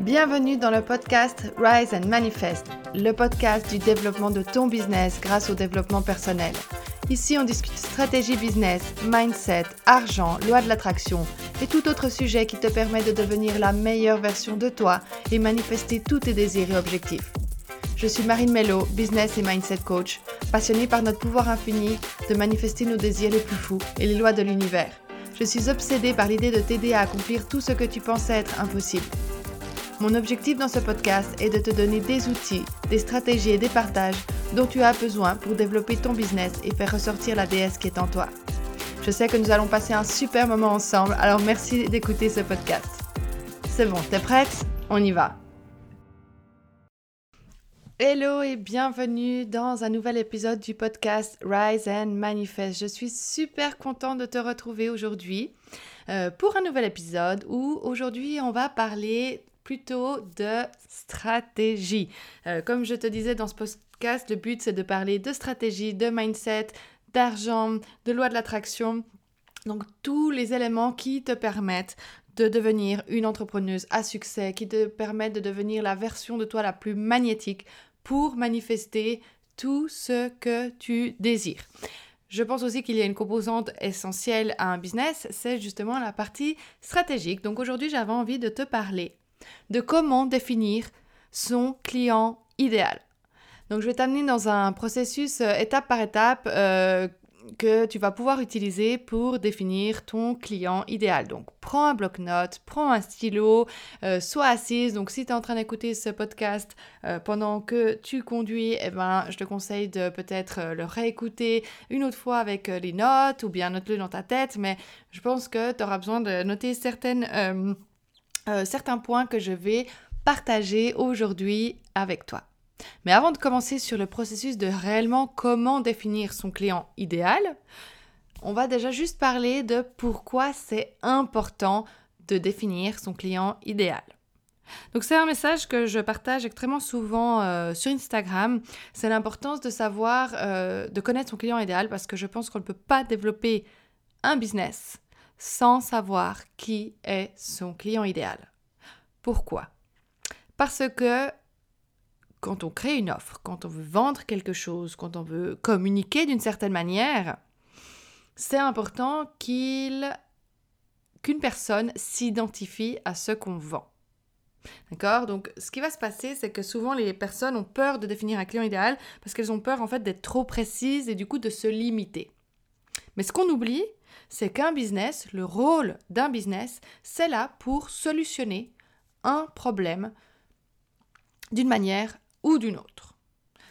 Bienvenue dans le podcast Rise and Manifest, le podcast du développement de ton business grâce au développement personnel. Ici, on discute stratégie business, mindset, argent, loi de l'attraction et tout autre sujet qui te permet de devenir la meilleure version de toi et manifester tous tes désirs et objectifs. Je suis Marine Mello, business et mindset coach, passionnée par notre pouvoir infini de manifester nos désirs les plus fous et les lois de l'univers. Je suis obsédée par l'idée de t'aider à accomplir tout ce que tu pensais être impossible. Mon objectif dans ce podcast est de te donner des outils, des stratégies et des partages dont tu as besoin pour développer ton business et faire ressortir la déesse qui est en toi. Je sais que nous allons passer un super moment ensemble, alors merci d'écouter ce podcast. C'est bon, t'es prête? On y va. Hello et bienvenue dans un nouvel épisode du podcast Rise and Manifest. Je suis super contente de te retrouver aujourd'hui euh, pour un nouvel épisode où aujourd'hui on va parler plutôt de stratégie. Euh, comme je te disais dans ce podcast, le but c'est de parler de stratégie, de mindset, d'argent, de loi de l'attraction. Donc tous les éléments qui te permettent de devenir une entrepreneuse à succès, qui te permettent de devenir la version de toi la plus magnétique pour manifester tout ce que tu désires. Je pense aussi qu'il y a une composante essentielle à un business, c'est justement la partie stratégique. Donc aujourd'hui, j'avais envie de te parler de comment définir son client idéal. Donc je vais t'amener dans un processus euh, étape par étape euh, que tu vas pouvoir utiliser pour définir ton client idéal. Donc prends un bloc-notes, prends un stylo, euh, sois assise. Donc si tu es en train d'écouter ce podcast pendant que tu conduis, eh ben, je te conseille de peut-être le réécouter une autre fois avec les notes ou bien note-le dans ta tête. Mais je pense que tu auras besoin de noter certaines euh, certains points que je vais partager aujourd'hui avec toi. Mais avant de commencer sur le processus de réellement comment définir son client idéal, on va déjà juste parler de pourquoi c'est important de définir son client idéal. Donc c'est un message que je partage extrêmement souvent euh, sur Instagram. C'est l'importance de savoir, euh, de connaître son client idéal parce que je pense qu'on ne peut pas développer un business sans savoir qui est son client idéal. Pourquoi? Parce que quand on crée une offre, quand on veut vendre quelque chose, quand on veut communiquer d'une certaine manière, c'est important qu'il qu'une personne s'identifie à ce qu'on vend. D'accord? Donc, ce qui va se passer, c'est que souvent les personnes ont peur de définir un client idéal parce qu'elles ont peur en fait d'être trop précises et du coup de se limiter. Mais ce qu'on oublie, c'est qu'un business, le rôle d'un business, c'est là pour solutionner un problème d'une manière ou d'une autre.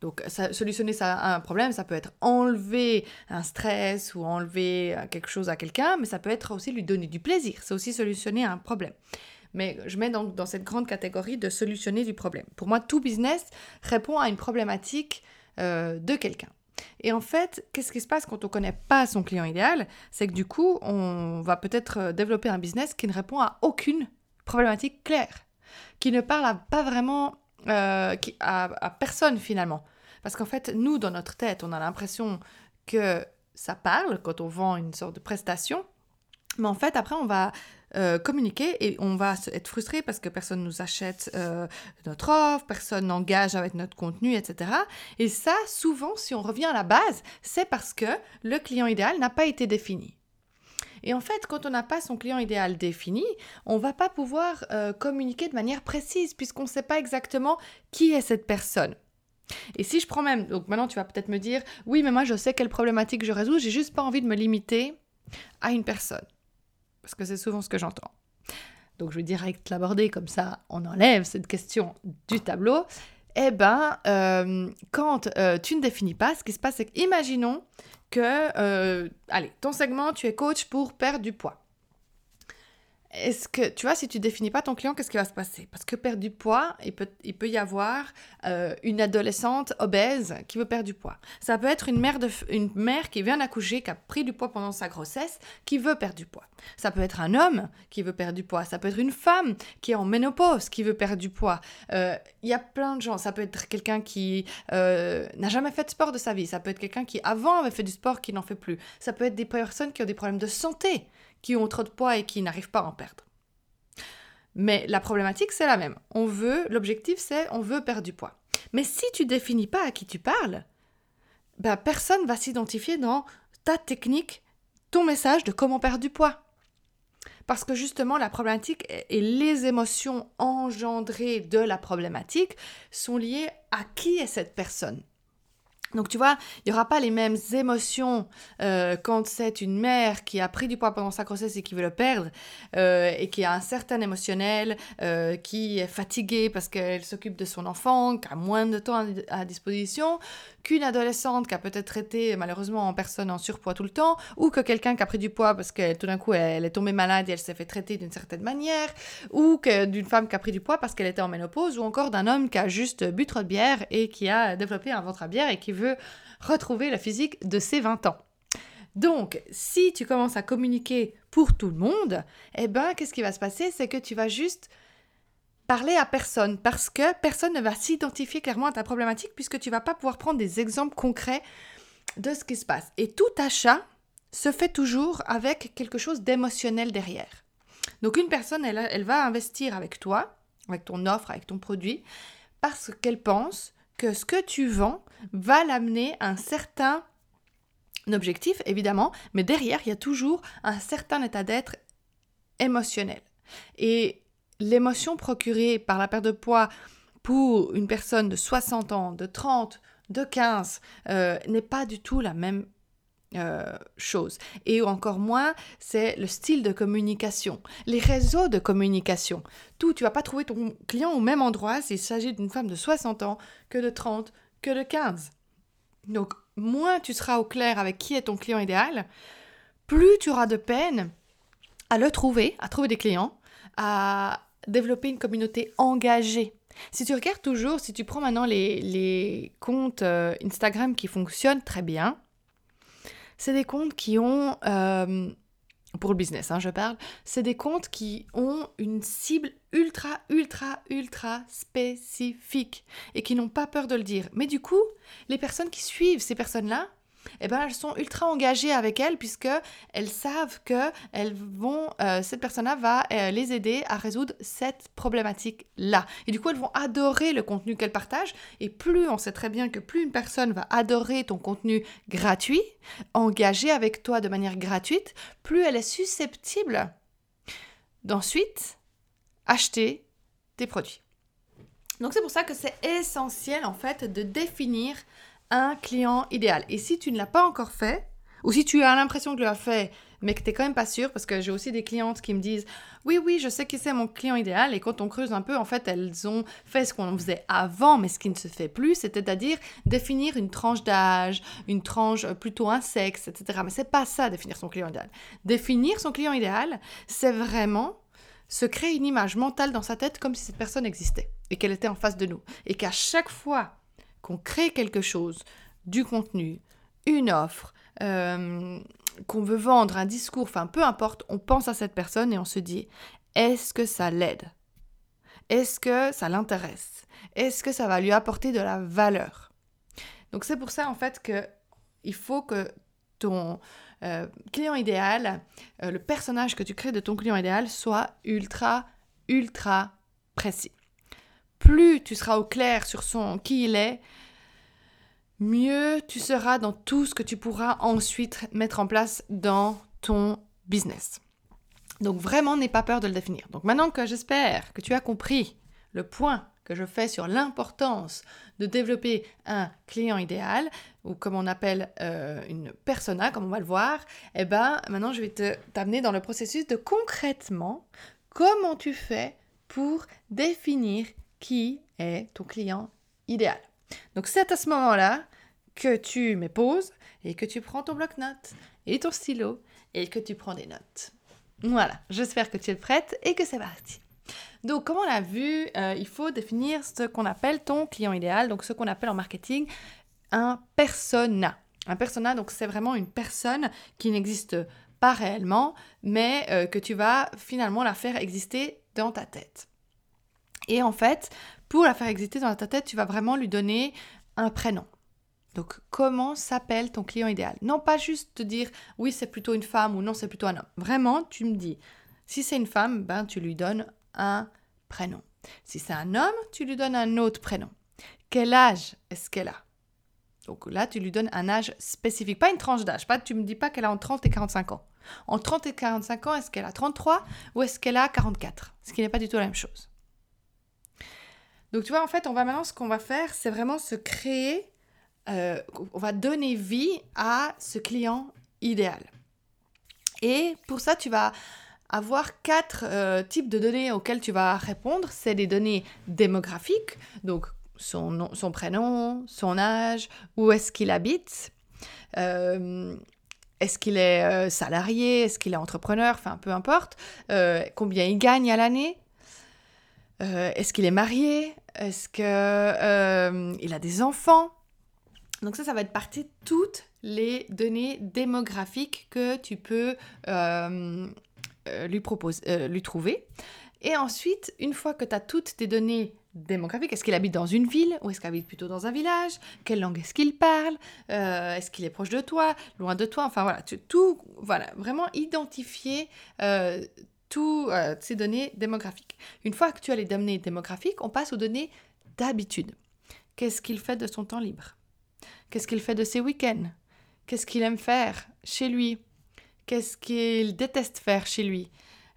Donc, solutionner un problème, ça peut être enlever un stress ou enlever quelque chose à quelqu'un, mais ça peut être aussi lui donner du plaisir. C'est aussi solutionner un problème. Mais je mets donc dans cette grande catégorie de solutionner du problème. Pour moi, tout business répond à une problématique euh, de quelqu'un. Et en fait, qu'est-ce qui se passe quand on ne connaît pas son client idéal? C'est que du coup, on va peut-être euh, développer un business qui ne répond à aucune problématique claire, qui ne parle pas vraiment euh, à, personne finalement. Parce qu'en fait, nous, dans notre tête, on a l'impression que ça parle quand on vend une sorte de prestation, mais en fait, après, on va euh, communiquer et on va être frustré parce que personne nous achète euh, notre offre, personne n'engage avec notre contenu, etc. Et ça, souvent, si on revient à la base, c'est parce que le client idéal n'a pas été défini. Et en fait, quand on n'a pas son client idéal défini, on va pas pouvoir euh, communiquer de manière précise puisqu'on ne sait pas exactement qui est cette personne. Et si je prends même, donc maintenant tu vas peut-être me dire, oui, mais moi je sais quelle problématique je résous, j'ai juste pas envie de me limiter à une personne. Parce que c'est souvent ce que j'entends. Donc je vais direct l'aborder comme ça, on enlève cette question du tableau. Eh ben, euh, quand euh, tu ne définis pas, ce qui se passe, c'est qu'imaginons que, euh, allez, ton segment, tu es coach pour perdre du poids. Est-ce que, tu vois, si tu définis pas ton client, qu'est-ce qui va se passer? Parce que perdre du poids, il peut, il peut y avoir euh, une adolescente obèse qui veut perdre du poids. Ça peut être une mère, une mère qui vient d'accoucher, qui a pris du poids pendant sa grossesse, qui veut perdre du poids. Ça peut être un homme qui veut perdre du poids. Ça peut être une femme qui est en ménopause, qui veut perdre du poids. Euh, il y a plein de gens. Ça peut être quelqu'un qui euh, n'a jamais fait de sport de sa vie. Ça peut être quelqu'un qui avant avait fait du sport, qui n'en fait plus. Ça peut être des personnes qui ont des problèmes de santé qui ont trop de poids et qui n'arrivent pas à en perdre. Mais la problématique, c'est la même. On veut, l'objectif, c'est on veut perdre du poids. Mais si tu définis pas à qui tu parles, ben, personne va s'identifier dans ta technique, ton message de comment perdre du poids. Parce que justement, la problématique et les émotions engendrées de la problématique sont liées à qui est cette personne. Donc tu vois, il n'y aura pas les mêmes émotions euh, quand c'est une mère qui a pris du poids pendant sa grossesse et qui veut le perdre euh, et qui a un certain émotionnel, euh, qui est fatiguée parce qu'elle s'occupe de son enfant, qui a moins de temps à, disposition qu'une adolescente qui a peut-être été malheureusement en personne en surpoids tout le temps ou que quelqu'un qui a pris du poids parce que tout d'un coup elle est tombée malade et elle s'est fait traiter d'une certaine manière ou que d'une femme qui a pris du poids parce qu'elle était en ménopause ou encore d'un homme qui a juste bu trop de bière et qui a développé un ventre à bière et qui retrouver la physique de ses 20 ans. Donc, si tu commences à communiquer pour tout le monde, eh ben, qu'est-ce qui va se passer? C'est que tu vas juste parler à personne parce que personne ne va s'identifier clairement à ta problématique puisque tu vas pas pouvoir prendre des exemples concrets de ce qui se passe. Et tout achat se fait toujours avec quelque chose d'émotionnel derrière. Donc une personne, elle, elle va investir avec toi, avec ton offre, avec ton produit, parce qu'elle pense que ce que tu vends va l'amener à un certain objectif, évidemment, mais derrière, il y a toujours un certain état d'être émotionnel. Et l'émotion procurée par la perte de poids pour une personne de 60 ans, de 30, de 15, euh, n'est pas du tout la même euh, chose. Et encore moins, c'est le style de communication, les réseaux de communication. Tout, tu vas pas trouver ton client au même endroit s'il s'agit d'une femme de 60 ans que de 30, que de 15. Donc, moins tu seras au clair avec qui est ton client idéal, plus tu auras de peine à le trouver, à trouver des clients, à développer une communauté engagée. Si tu regardes toujours, si tu prends maintenant les, comptes euh, Instagram qui fonctionnent très bien, c'est des comptes qui ont, euh, pour le business, hein, je parle, c'est des comptes qui ont une cible ultra, ultra, ultra spécifique et qui n'ont pas peur de le dire. Mais du coup, les personnes qui suivent ces personnes-là, eh ben, elles sont ultra engagées avec elles puisque elles savent que elles vont, euh, cette personne-là va euh, les aider à résoudre cette problématique-là. Et du coup, elles vont adorer le contenu qu'elles partagent. Et plus on sait très bien que plus une personne va adorer ton contenu gratuit, engagé avec toi de manière gratuite, plus elle est susceptible d'ensuite acheter tes produits. Donc c'est pour ça que c'est essentiel en fait de définir un client idéal. Et si tu ne l'as pas encore fait, ou si tu as l'impression que tu l'as fait, mais que tu n'es quand même pas sûr, parce que j'ai aussi des clientes qui me disent Oui, oui, je sais qui c'est mon client idéal, et quand on creuse un peu, en fait, elles ont fait ce qu'on faisait avant, mais ce qui ne se fait plus, c'est-à-dire définir une tranche d'âge, une tranche euh, plutôt un sexe, etc. Mais c'est pas ça, définir son client idéal. Définir son client idéal, c'est vraiment se créer une image mentale dans sa tête comme si cette personne existait et qu'elle était en face de nous. Et qu'à chaque fois qu'on crée quelque chose, du contenu, une offre, euh, qu'on veut vendre, un discours, enfin peu importe, on pense à cette personne et on se dit, est-ce que ça l'aide? Est-ce que ça l'intéresse? Est-ce que ça va lui apporter de la valeur? Donc c'est pour ça en fait que il faut que ton euh, client idéal, euh, le personnage que tu crées de ton client idéal soit ultra, ultra précis plus tu seras au clair sur son qui il est, mieux tu seras dans tout ce que tu pourras ensuite mettre en place dans ton business. Donc vraiment, n'aie pas peur de le définir. Donc maintenant que j'espère que tu as compris le point que je fais sur l'importance de développer un client idéal, ou comme on appelle euh, une persona, comme on va le voir, eh ben maintenant je vais te t'amener dans le processus de concrètement comment tu fais pour définir qui est ton client idéal. Donc c'est à ce moment-là que tu mets pause et que tu prends ton bloc-notes et ton stylo et que tu prends des notes. Voilà, j'espère que tu es prête et que c'est parti. Donc, comme on l'a vu, euh, il faut définir ce qu'on appelle ton client idéal, donc ce qu'on appelle en marketing un persona. Un persona, donc c'est vraiment une personne qui n'existe pas réellement, mais euh, que tu vas finalement la faire exister dans ta tête. Et en fait, pour la faire exister dans ta tête, tu vas vraiment lui donner un prénom. Donc, comment s'appelle ton client idéal? Non pas juste te dire oui, c'est plutôt une femme ou non, c'est plutôt un homme. Vraiment, tu me dis, si c'est une femme, ben, tu lui donnes un prénom. Si c'est un homme, tu lui donnes un autre prénom. Quel âge est-ce qu'elle a? Donc là, tu lui donnes un âge spécifique, pas une tranche d'âge. Pas, tu me dis pas qu'elle a entre 30 et 45 ans. En 30 et 45 ans, est-ce qu'elle a 33 ou est-ce qu'elle a 44 Ce qui n'est pas du tout la même chose. Donc tu vois, en fait, on va maintenant, ce qu'on va faire, c'est vraiment se créer, euh, on va donner vie à ce client idéal. Et pour ça, tu vas avoir quatre euh, types de données auxquelles tu vas répondre. C'est des données démographiques, donc son, nom, son prénom, son âge, où est-ce qu'il habite, euh, est-ce qu'il est, salarié, est-ce qu'il est entrepreneur, enfin peu importe, combien il gagne à l'année, est-ce qu'il est marié, est-ce qu'il a des enfants? Donc ça, ça va être partie de toutes les données démographiques que tu peux euh, lui, propose, euh, lui trouver. Et ensuite, une fois que tu as toutes tes données démographiques, est-ce qu'il habite dans une ville ou est-ce qu'il habite plutôt dans un village? Quelle langue est-ce qu'il parle? Euh, Est-ce qu'il est proche de toi? Loin de toi? Enfin voilà, tout, voilà, vraiment identifier toutes ces données démographiques. Une fois que tu as les données démographiques, on passe aux données d'habitude. Qu'est-ce qu'il fait de son temps libre? Qu'est-ce qu'il fait de ses week-ends? Qu'est-ce qu'il aime faire chez lui? Qu'est-ce qu'il déteste faire chez lui,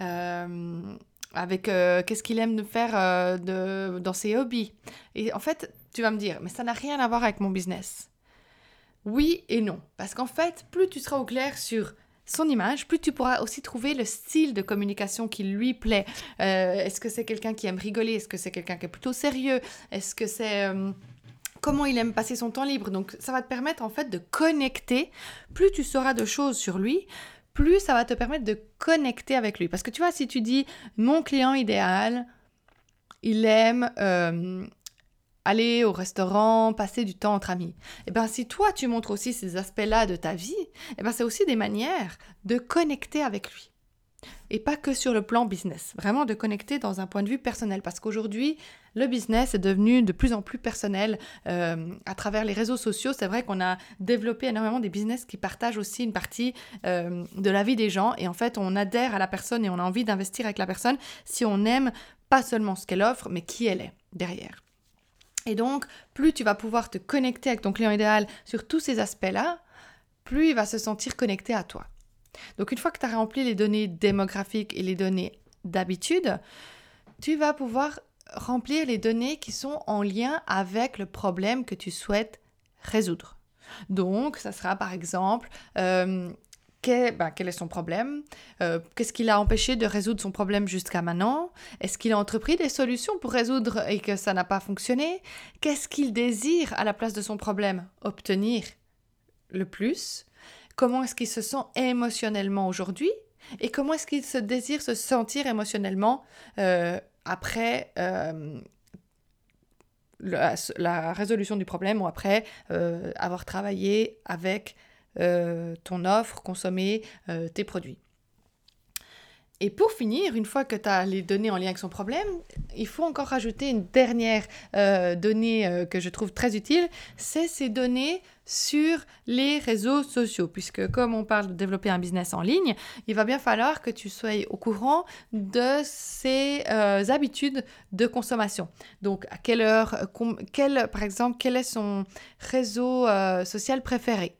euh, avec euh, qu'est-ce qu'il aime faire euh, de, dans ses hobbies? Et en fait, tu vas me dire, mais ça n'a rien à voir avec mon business. Oui et non, parce qu'en fait, plus tu seras au clair sur son image, plus tu pourras aussi trouver le style de communication qui lui plaît. Est-ce que c'est quelqu'un qui aime rigoler? Est-ce que c'est quelqu'un qui est plutôt sérieux? Est-ce que c'est comment il aime passer son temps libre? Donc ça va te permettre en fait de connecter. Plus tu sauras de choses sur lui, plus ça va te permettre de connecter avec lui. Parce que tu vois, si tu dis mon client idéal, il aime euh, aller au restaurant, passer du temps entre amis. Et eh bien si toi tu montres aussi ces aspects-là de ta vie, et eh bien c'est aussi des manières de connecter avec lui. Et pas que sur le plan business, vraiment de connecter dans un point de vue personnel. Parce qu'aujourd'hui, le business est devenu de plus en plus personnel euh, à travers les réseaux sociaux. C'est vrai qu'on a développé énormément des business qui partagent aussi une partie euh, de la vie des gens. Et en fait, on adhère à la personne et on a envie d'investir avec la personne si on aime pas seulement ce qu'elle offre, mais qui elle est derrière. Et donc, plus tu vas pouvoir te connecter avec ton client idéal sur tous ces aspects-là, plus il va se sentir connecté à toi. Donc une fois que tu as rempli les données démographiques et les données d'habitude, tu vas pouvoir remplir les données qui sont en lien avec le problème que tu souhaites résoudre. Donc, ça sera par exemple, euh, ben, quel, est son problème? Euh, Qu'est-ce qui l'a empêché de résoudre son problème jusqu'à maintenant? Est-ce qu'il a entrepris des solutions pour résoudre et que ça n'a pas fonctionné? Qu'est-ce qu'il désire à la place de son problème? Obtenir le plus? Comment est-ce qu'il se sent émotionnellement aujourd'hui? Et comment est-ce qu'il se désire se sentir émotionnellement euh, après euh, la, résolution du problème ou après avoir travaillé avec ton offre, consommer tes produits. Et pour finir, une fois que tu as les données en lien avec son problème, il faut encore rajouter une dernière euh, donnée euh, que je trouve très utile, c'est ces données sur les réseaux sociaux. Puisque comme on parle de développer un business en ligne, il va bien falloir que tu sois au courant de ses euh, habitudes de consommation. Donc à quelle heure, quel, par exemple, quel est son réseau social préféré?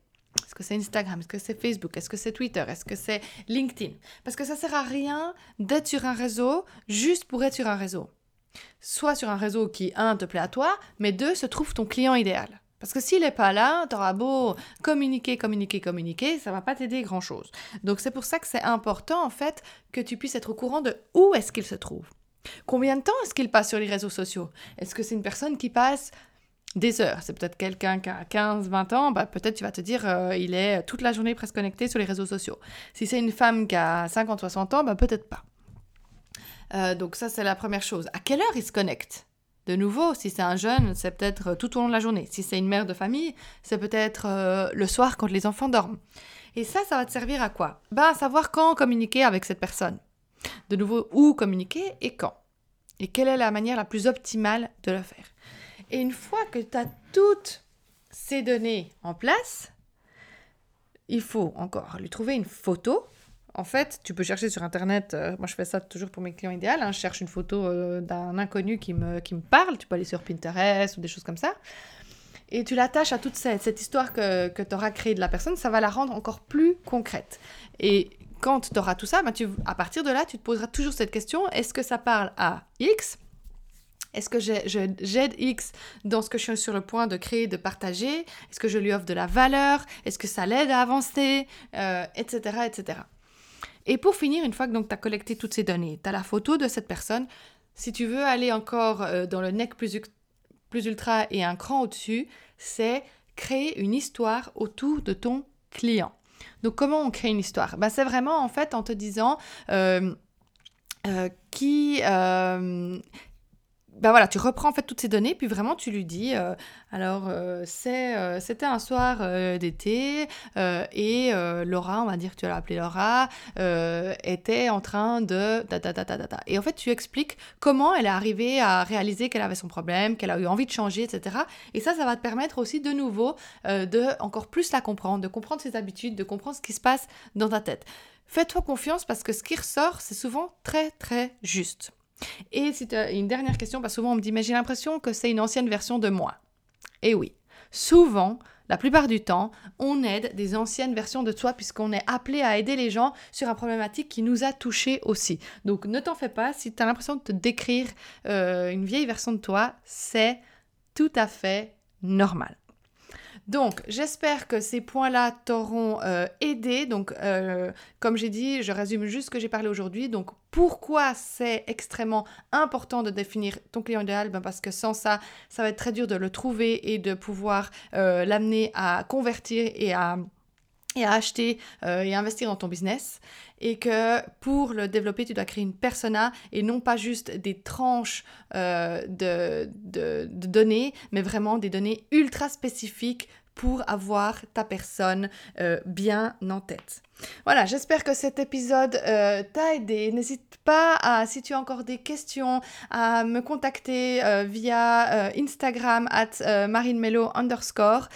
Est-ce que c'est Instagram? Est-ce que c'est Facebook? Est-ce que c'est Twitter? Est-ce que c'est LinkedIn? Parce que ça sert à rien d'être sur un réseau juste pour être sur un réseau. Soit sur un réseau qui, un, te plaît à toi, mais deux, se trouve ton client idéal. Parce que s'il n'est pas là, tu auras beau communiquer, communiquer, communiquer, ça va pas t'aider grand-chose. Donc c'est pour ça que c'est important, en fait, que tu puisses être au courant de où est-ce qu'il se trouve. Combien de temps est-ce qu'il passe sur les réseaux sociaux? Est-ce que c'est une personne qui passe des heures. C'est peut-être quelqu'un qui a 15, 20 ans, bah, peut-être tu vas te dire euh, il est toute la journée presque connecté sur les réseaux sociaux. Si c'est une femme qui a 50, 60 ans, bah, peut-être pas. Euh, donc ça, c'est la première chose. À quelle heure il se connecte? De nouveau, si c'est un jeune, c'est peut-être euh, tout au long de la journée. Si c'est une mère de famille, c'est peut-être le soir quand les enfants dorment. Et ça, ça va te servir à quoi? Bah, À savoir quand communiquer avec cette personne. De nouveau, où communiquer et quand. Et quelle est la manière la plus optimale de le faire? Et une fois que tu as toutes ces données en place, il faut encore lui trouver une photo en fait, tu peux chercher sur Internet. euh, moi, je fais ça toujours pour mes clients idéaux. hein, je cherche une photo euh, d'un inconnu qui me, qui me parle. Tu peux aller sur Pinterest ou des choses comme ça. Et tu l'attaches à toute cette, cette histoire que, que tu auras créée de la personne. Ça va la rendre encore plus concrète. Et quand tu auras tout ça, ben, tu, à partir de là, tu te poseras toujours cette question est-ce que ça parle à X? Est-ce que j'aide X dans ce que je suis sur le point de créer, de partager? Est-ce que je lui offre de la valeur? Est-ce que ça l'aide à avancer? Euh, Etc. etc. Et pour finir, une fois que tu as collecté toutes ces données, tu as la photo de cette personne. Si tu veux aller encore euh, dans le nec plus, plus ultra et un cran au-dessus, c'est créer une histoire autour de ton client. Donc comment on crée une histoire? Ben, C'est vraiment en fait en te disant euh, qui... ben voilà, tu reprends en fait toutes ces données, puis vraiment tu lui dis, euh, alors euh, c'est, euh, c'était un soir d'été et Laura, on va dire que tu vas l'appeler Laura, était en train de ta ta ta ta ta. Et en fait tu expliques comment elle est arrivée à réaliser qu'elle avait son problème, qu'elle a eu envie de changer, etc. Et ça, ça va te permettre aussi de nouveau de encore plus la comprendre, de comprendre ses habitudes, de comprendre ce qui se passe dans ta tête. Fais-toi confiance parce que ce qui ressort, c'est souvent très très juste. Et as une dernière question, parce souvent on me dit, mais j'ai l'impression que c'est une ancienne version de moi. Et oui, souvent, la plupart du temps, on aide des anciennes versions de soi puisqu'on est appelé à aider les gens sur une problématique qui nous a touchés aussi. Donc ne t'en fais pas, si tu as l'impression de te décrire euh, une vieille version de toi, c'est tout à fait normal. Donc, j'espère que ces points-là t'auront euh, aidé. Donc, euh, comme j'ai dit, je résume juste ce que j'ai parlé aujourd'hui. Donc, pourquoi c'est extrêmement important de définir ton client idéal? Ben Parce que sans ça, ça va être très dur de le trouver et de pouvoir euh, l'amener à convertir et à, et à acheter euh, et investir dans ton business. Et que pour le développer, tu dois créer une persona et non pas juste des tranches euh, de, de, données, mais vraiment des données ultra spécifiques pour avoir ta personne euh, bien en tête. Voilà, j'espère que cet épisode euh, t'a aidé. N'hésite pas à, si tu as encore des questions, à me contacter euh, via euh, Instagram at marinemelo underscore.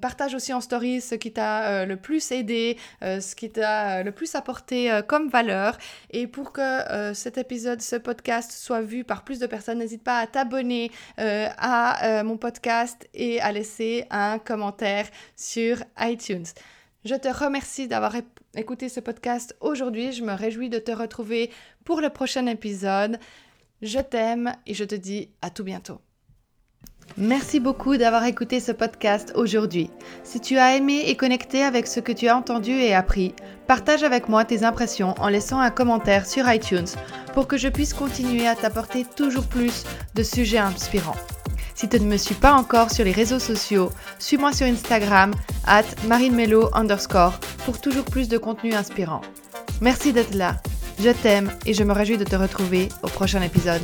Partage aussi en story ce qui t'a le plus aidé, ce qui t'a le plus apporté comme valeur. Et pour que cet épisode, ce podcast soit vu par plus de personnes, n'hésite pas à t'abonner à mon podcast et à laisser un commentaire sur iTunes. Je te remercie d'avoir écouté ce podcast aujourd'hui. Je me réjouis de te retrouver pour le prochain épisode. Je t'aime et je te dis à tout bientôt. Merci beaucoup d'avoir écouté ce podcast aujourd'hui. Si tu as aimé et connecté avec ce que tu as entendu et appris, partage avec moi tes impressions en laissant un commentaire sur iTunes pour que je puisse continuer à t'apporter toujours plus de sujets inspirants. Si tu ne me suis pas encore sur les réseaux sociaux, suis-moi sur Instagram, at marinemelo underscore, pour toujours plus de contenu inspirant. Merci d'être là. Je t'aime et je me réjouis de te retrouver au prochain épisode.